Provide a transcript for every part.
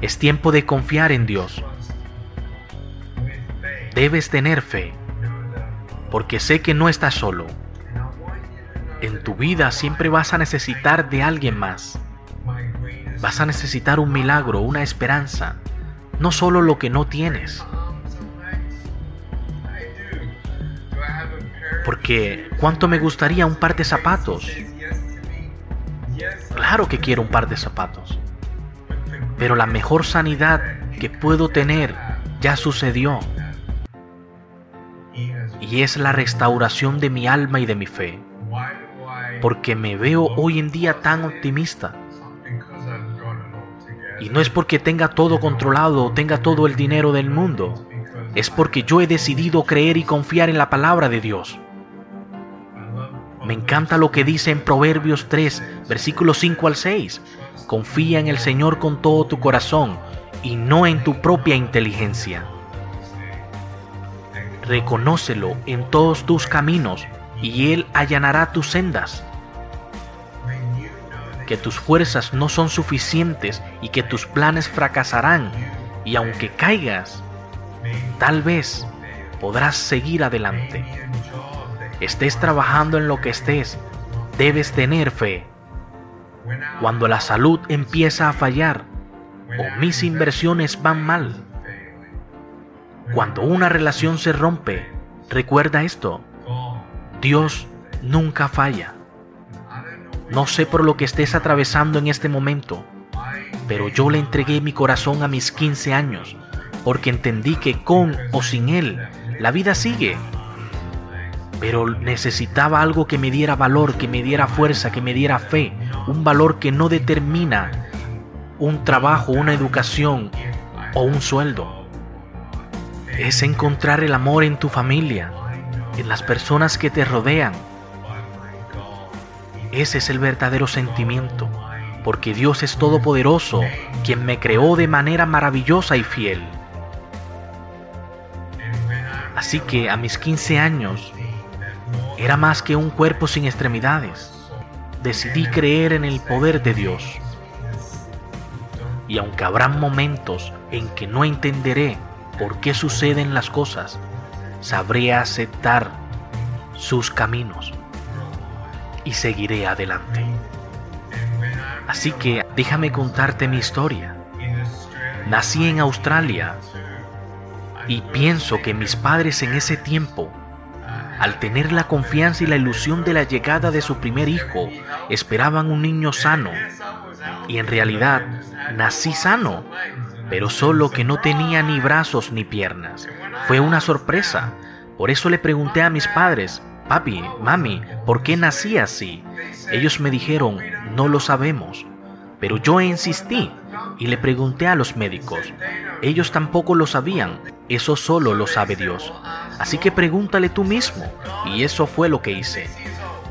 Es tiempo de confiar en Dios. Debes tener fe, porque sé que no estás solo. En tu vida siempre vas a necesitar de alguien más. Vas a necesitar un milagro, una esperanza, no solo lo que no tienes. Porque ¿cuánto me gustaría un par de zapatos? Claro que quiero un par de zapatos. Pero la mejor sanidad que puedo tener ya sucedió. Y es la restauración de mi alma y de mi fe. Porque me veo hoy en día tan optimista. Y no es porque tenga todo controlado o tenga todo el dinero del mundo. Es porque yo he decidido creer y confiar en la palabra de Dios. Me encanta lo que dice en Proverbios 3, versículos 5 al 6. Confía en el Señor con todo tu corazón y no en tu propia inteligencia. Reconócelo en todos tus caminos y Él allanará tus sendas. Que tus fuerzas no son suficientes y que tus planes fracasarán. Y aunque caigas, tal vez podrás seguir adelante. Estés trabajando en lo que estés, debes tener fe. Cuando la salud empieza a fallar o mis inversiones van mal, cuando una relación se rompe, recuerda esto. Dios nunca falla. No sé por lo que estés atravesando en este momento, pero yo le entregué mi corazón a mis 15 años porque entendí que con o sin Él la vida sigue. Pero necesitaba algo que me diera valor, que me diera fuerza, que me diera fe, un valor que no determina un trabajo, una educación o un sueldo. Es encontrar el amor en tu familia, en las personas que te rodean. Ese es el verdadero sentimiento, porque Dios es todopoderoso, quien me creó de manera maravillosa y fiel. Así que a mis 15 años era más que un cuerpo sin extremidades. Decidí creer en el poder de Dios. Y aunque habrán momentos en que no entenderé por qué suceden las cosas, sabré aceptar sus caminos y seguiré adelante. Así que déjame contarte mi historia. Nací en Australia y pienso que mis padres en ese tiempo, al tener la confianza y la ilusión de la llegada de su primer hijo, esperaban un niño sano. Y en realidad nací sano, pero solo que no tenía ni brazos ni piernas. Fue una sorpresa. Por eso le pregunté a mis padres, papi, mami, ¿por qué nací así? Ellos me dijeron, no lo sabemos. Pero yo insistí y le pregunté a los médicos. Ellos tampoco lo sabían, eso solo lo sabe Dios. Así que pregúntale tú mismo. Y eso fue lo que hice.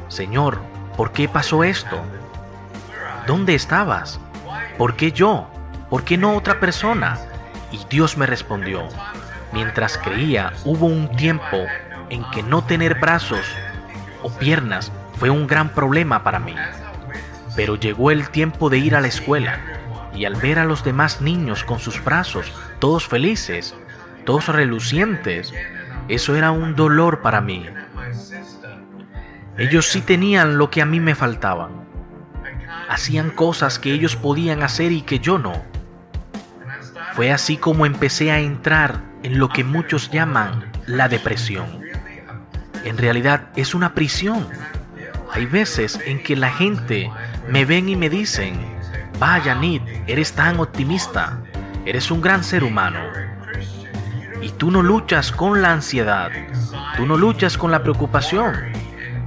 Señor, ¿por qué pasó esto? ¿dónde estabas? ¿Por qué yo? ¿Por qué no otra persona? Y Dios me respondió, mientras creía, hubo un tiempo en que no tener brazos o piernas fue un gran problema para mí. Pero llegó el tiempo de ir a la escuela y al ver a los demás niños con sus brazos, todos felices, todos relucientes, eso era un dolor para mí. Ellos sí tenían lo que a mí me faltaban. Hacían cosas que ellos podían hacer y que yo no. Fue así como empecé a entrar en lo que muchos llaman la depresión. En realidad es una prisión. Hay veces en que la gente me ven y me dicen, vaya Nid, eres tan optimista, eres un gran ser humano. Y tú no luchas con la ansiedad, tú no luchas con la preocupación,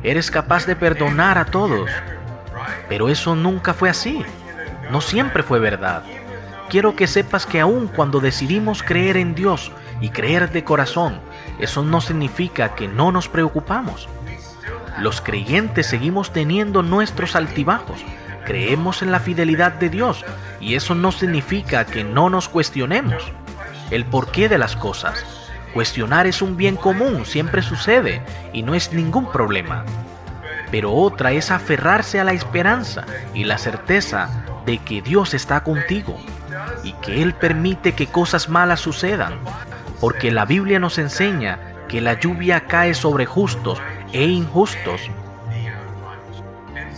eres capaz de perdonar a todos. Pero eso nunca fue así, no siempre fue verdad. Quiero que sepas que aun cuando decidimos creer en Dios y creer de corazón, eso no significa que no nos preocupamos. Los creyentes seguimos teniendo nuestros altibajos, creemos en la fidelidad de Dios y eso no significa que no nos cuestionemos el porqué de las cosas. Cuestionar es un bien común, siempre sucede y no es ningún problema. Pero otra es aferrarse a la esperanza y la certeza de que Dios está contigo y que Él permite que cosas malas sucedan, porque la Biblia nos enseña que la lluvia cae sobre justos e injustos.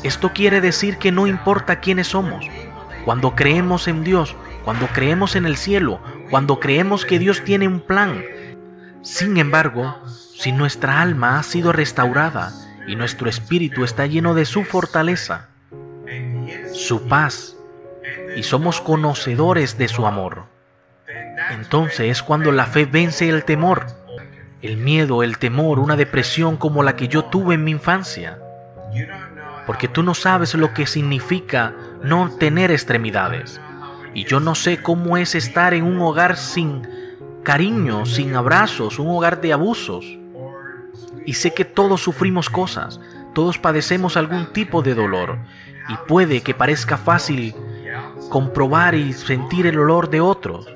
Esto quiere decir que no importa quiénes somos, cuando creemos en Dios, cuando creemos en el cielo, cuando creemos que Dios tiene un plan. Sin embargo, si nuestra alma ha sido restaurada y nuestro espíritu está lleno de su fortaleza, su paz, y somos conocedores de su amor, entonces es cuando la fe vence el temor, el miedo, el temor, una depresión como la que yo tuve en mi infancia. Porque tú no sabes lo que significa no tener extremidades. Y yo no sé cómo es estar en un hogar sin cariño, sin abrazos, un hogar de abusos. Y sé que todos sufrimos cosas, todos padecemos algún tipo de dolor. Y puede que parezca fácil comprobar y sentir el olor de otros.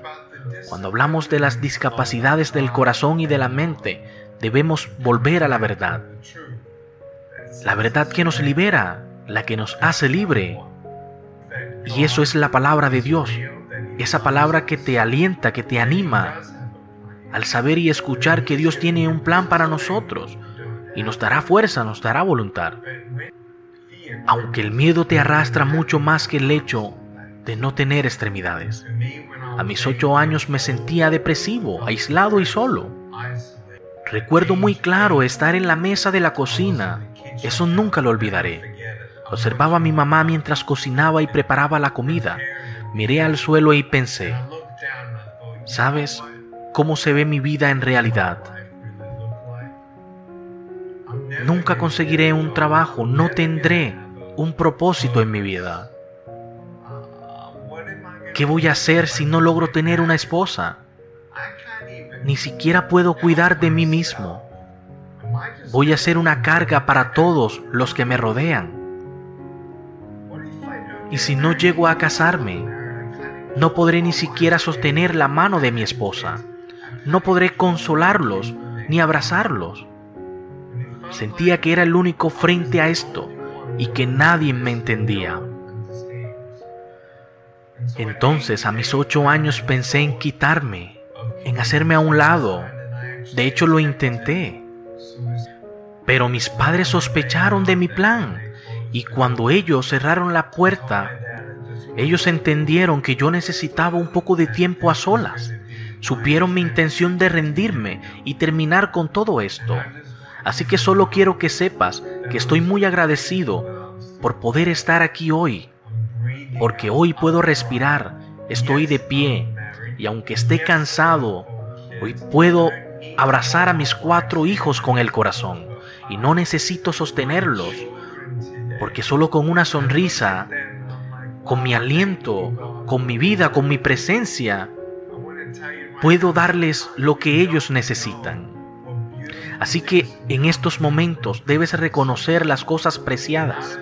Cuando hablamos de las discapacidades del corazón y de la mente, debemos volver a la verdad. La verdad que nos libera, la que nos hace libre. Y eso es la palabra de Dios, esa palabra que te alienta, que te anima al saber y escuchar que Dios tiene un plan para nosotros y nos dará fuerza, nos dará voluntad. Aunque el miedo te arrastra mucho más que el hecho de no tener extremidades. A mis ocho años me sentía depresivo, aislado y solo. Recuerdo muy claro estar en la mesa de la cocina. Eso nunca lo olvidaré. Observaba a mi mamá mientras cocinaba y preparaba la comida. Miré al suelo y pensé, ¿sabes cómo se ve mi vida en realidad? Nunca conseguiré un trabajo, no tendré un propósito en mi vida. ¿Qué voy a hacer si no logro tener una esposa? Ni siquiera puedo cuidar de mí mismo. Voy a ser una carga para todos los que me rodean. Y si no llego a casarme, no podré ni siquiera sostener la mano de mi esposa. No podré consolarlos ni abrazarlos. Sentía que era el único frente a esto y que nadie me entendía. Entonces a mis ocho años pensé en quitarme, en hacerme a un lado. De hecho lo intenté. Pero mis padres sospecharon de mi plan y cuando ellos cerraron la puerta, ellos entendieron que yo necesitaba un poco de tiempo a solas. Supieron mi intención de rendirme y terminar con todo esto. Así que solo quiero que sepas que estoy muy agradecido por poder estar aquí hoy, porque hoy puedo respirar, estoy de pie y aunque esté cansado, hoy puedo abrazar a mis cuatro hijos con el corazón y no necesito sostenerlos porque solo con una sonrisa, con mi aliento, con mi vida, con mi presencia, puedo darles lo que ellos necesitan. Así que en estos momentos debes reconocer las cosas preciadas.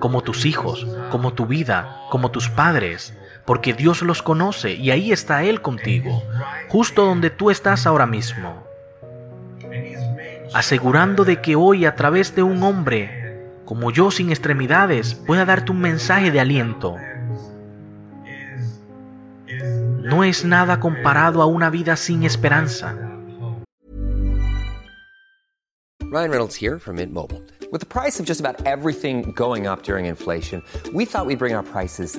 como tus hijos, como tu vida, como tus padres, porque Dios los conoce y ahí está Él contigo, justo donde tú estás ahora mismo, asegurando de que hoy a través de un hombre como yo sin extremidades pueda darte un mensaje de aliento. No es nada comparado a una vida sin esperanza. Ryan Reynolds here from Mint Mobile. With the price of just about everything going up during inflation, we thought we'd bring our prices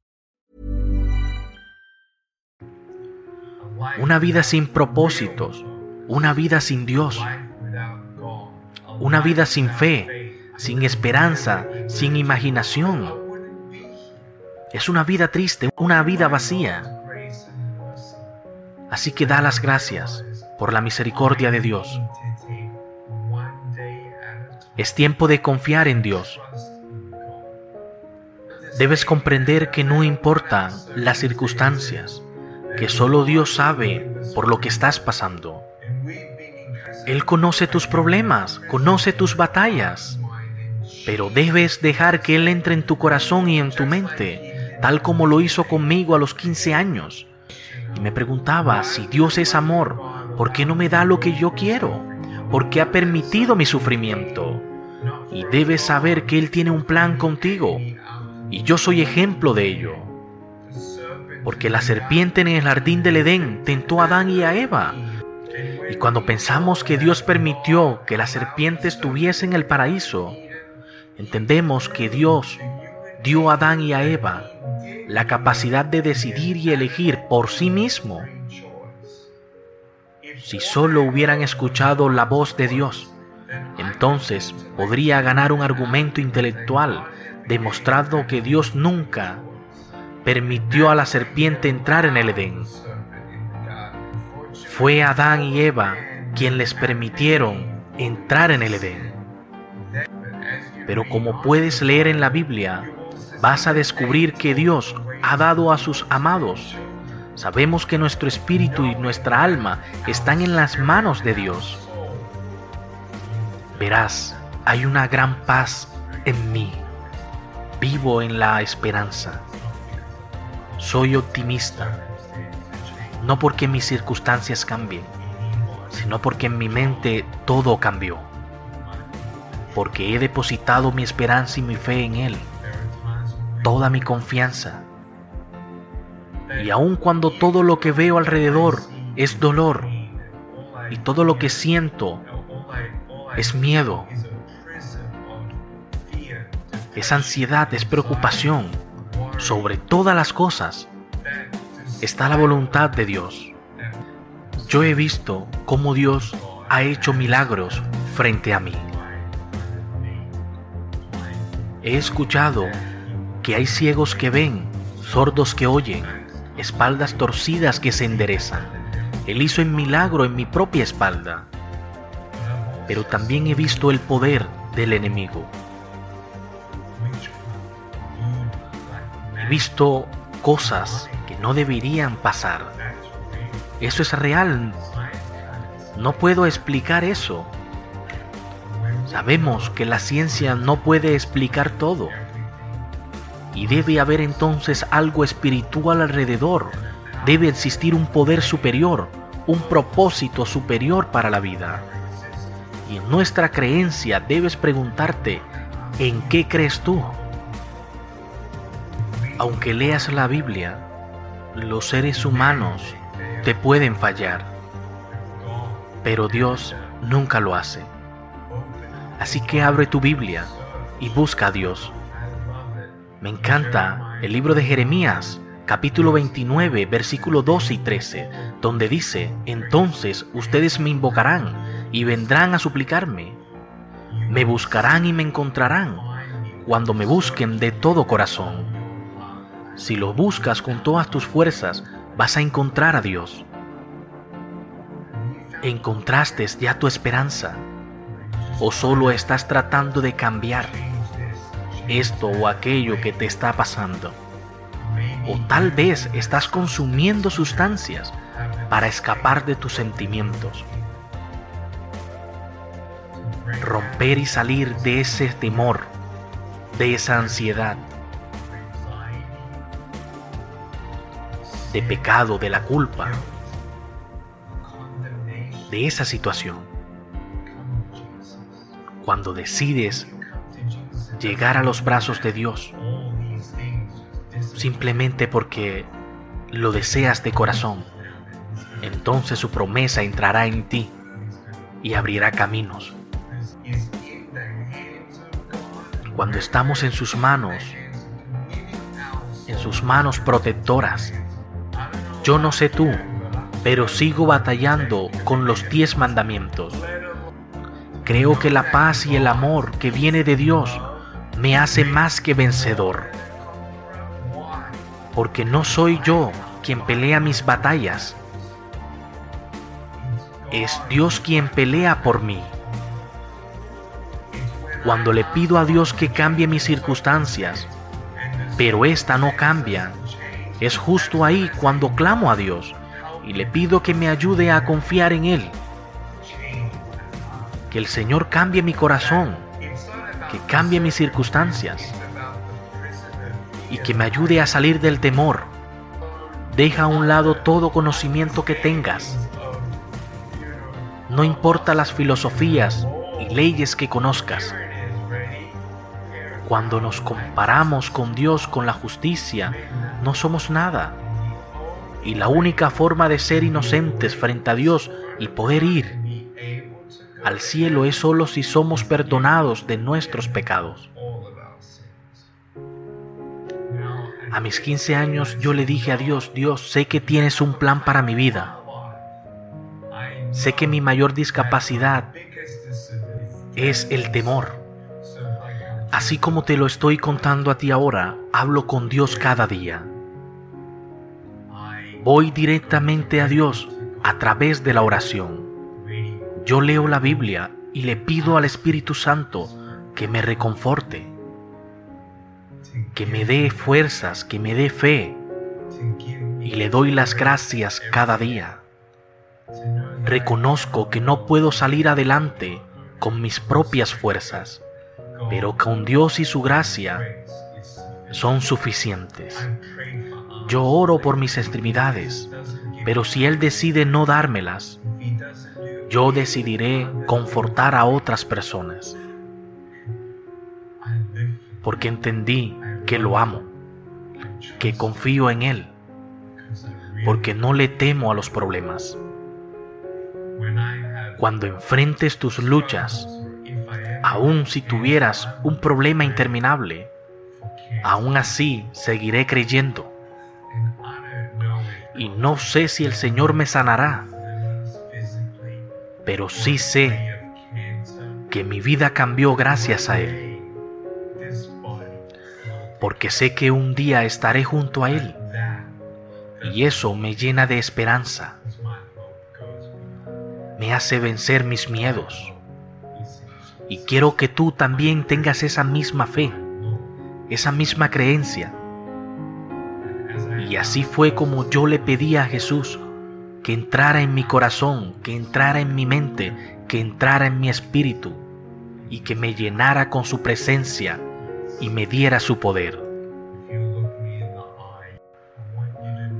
Una vida sin propósitos, una vida sin Dios, una vida sin fe, sin esperanza, sin imaginación. Es una vida triste, una vida vacía. Así que da las gracias por la misericordia de Dios. Es tiempo de confiar en Dios. Debes comprender que no importan las circunstancias, que solo Dios sabe por lo que estás pasando. Él conoce tus problemas, conoce tus batallas, pero debes dejar que Él entre en tu corazón y en tu mente, tal como lo hizo conmigo a los 15 años. Y me preguntaba, si Dios es amor, ¿por qué no me da lo que yo quiero? ¿Por qué ha permitido mi sufrimiento? Y debes saber que Él tiene un plan contigo, y yo soy ejemplo de ello. Porque la serpiente en el jardín del Edén tentó a Adán y a Eva. Y cuando pensamos que Dios permitió que la serpiente estuviese en el paraíso, entendemos que Dios dio a Adán y a Eva la capacidad de decidir y elegir por sí mismo. Si solo hubieran escuchado la voz de Dios, entonces podría ganar un argumento intelectual demostrando que Dios nunca permitió a la serpiente entrar en el Edén. Fue Adán y Eva quien les permitieron entrar en el Edén. Pero como puedes leer en la Biblia, vas a descubrir que Dios ha dado a sus amados. Sabemos que nuestro espíritu y nuestra alma están en las manos de Dios. Verás, hay una gran paz en mí. Vivo en la esperanza. Soy optimista, no porque mis circunstancias cambien, sino porque en mi mente todo cambió. Porque he depositado mi esperanza y mi fe en Él, toda mi confianza. Y aun cuando todo lo que veo alrededor es dolor y todo lo que siento es miedo, es ansiedad, es preocupación, sobre todas las cosas está la voluntad de Dios. Yo he visto cómo Dios ha hecho milagros frente a mí. He escuchado que hay ciegos que ven, sordos que oyen, espaldas torcidas que se enderezan. Él hizo un milagro en mi propia espalda. Pero también he visto el poder del enemigo. Visto cosas que no deberían pasar. Eso es real. No puedo explicar eso. Sabemos que la ciencia no puede explicar todo. Y debe haber entonces algo espiritual alrededor. Debe existir un poder superior, un propósito superior para la vida. Y en nuestra creencia debes preguntarte, ¿en qué crees tú? Aunque leas la Biblia, los seres humanos te pueden fallar, pero Dios nunca lo hace. Así que abre tu Biblia y busca a Dios. Me encanta el libro de Jeremías, capítulo 29, versículo 12 y 13, donde dice, entonces ustedes me invocarán y vendrán a suplicarme. Me buscarán y me encontrarán cuando me busquen de todo corazón. Si lo buscas con todas tus fuerzas, vas a encontrar a Dios. ¿Encontraste ya tu esperanza? ¿O solo estás tratando de cambiar esto o aquello que te está pasando? ¿O tal vez estás consumiendo sustancias para escapar de tus sentimientos? Romper y salir de ese temor, de esa ansiedad, de pecado, de la culpa, de esa situación. Cuando decides llegar a los brazos de Dios, simplemente porque lo deseas de corazón, entonces su promesa entrará en ti y abrirá caminos. Cuando estamos en sus manos, en sus manos protectoras, yo no sé tú, pero sigo batallando con los diez mandamientos. Creo que la paz y el amor que viene de Dios me hace más que vencedor. Porque no soy yo quien pelea mis batallas. Es Dios quien pelea por mí. Cuando le pido a Dios que cambie mis circunstancias, pero esta no cambia, es justo ahí cuando clamo a Dios y le pido que me ayude a confiar en Él. Que el Señor cambie mi corazón, que cambie mis circunstancias y que me ayude a salir del temor. Deja a un lado todo conocimiento que tengas. No importa las filosofías y leyes que conozcas. Cuando nos comparamos con Dios, con la justicia, no somos nada. Y la única forma de ser inocentes frente a Dios y poder ir al cielo es solo si somos perdonados de nuestros pecados. A mis 15 años yo le dije a Dios, Dios, sé que tienes un plan para mi vida. Sé que mi mayor discapacidad es el temor. Así como te lo estoy contando a ti ahora, hablo con Dios cada día. Voy directamente a Dios a través de la oración. Yo leo la Biblia y le pido al Espíritu Santo que me reconforte, que me dé fuerzas, que me dé fe y le doy las gracias cada día. Reconozco que no puedo salir adelante con mis propias fuerzas pero con Dios y su gracia son suficientes. Yo oro por mis extremidades, pero si Él decide no dármelas, yo decidiré confortar a otras personas. Porque entendí que lo amo, que confío en Él, porque no le temo a los problemas. Cuando enfrentes tus luchas, Aún si tuvieras un problema interminable, aún así seguiré creyendo. Y no sé si el Señor me sanará, pero sí sé que mi vida cambió gracias a Él. Porque sé que un día estaré junto a Él. Y eso me llena de esperanza. Me hace vencer mis miedos y quiero que tú también tengas esa misma fe, esa misma creencia. Y así fue como yo le pedí a Jesús que entrara en mi corazón, que entrara en mi mente, que entrara en mi espíritu y que me llenara con su presencia y me diera su poder.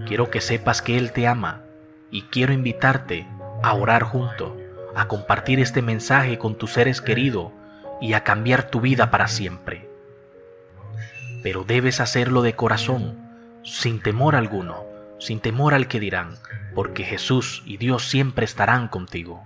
Quiero que sepas que Él te ama y quiero invitarte a orar junto a compartir este mensaje con tus seres queridos y a cambiar tu vida para siempre. Pero debes hacerlo de corazón, sin temor alguno, sin temor al que dirán, porque Jesús y Dios siempre estarán contigo.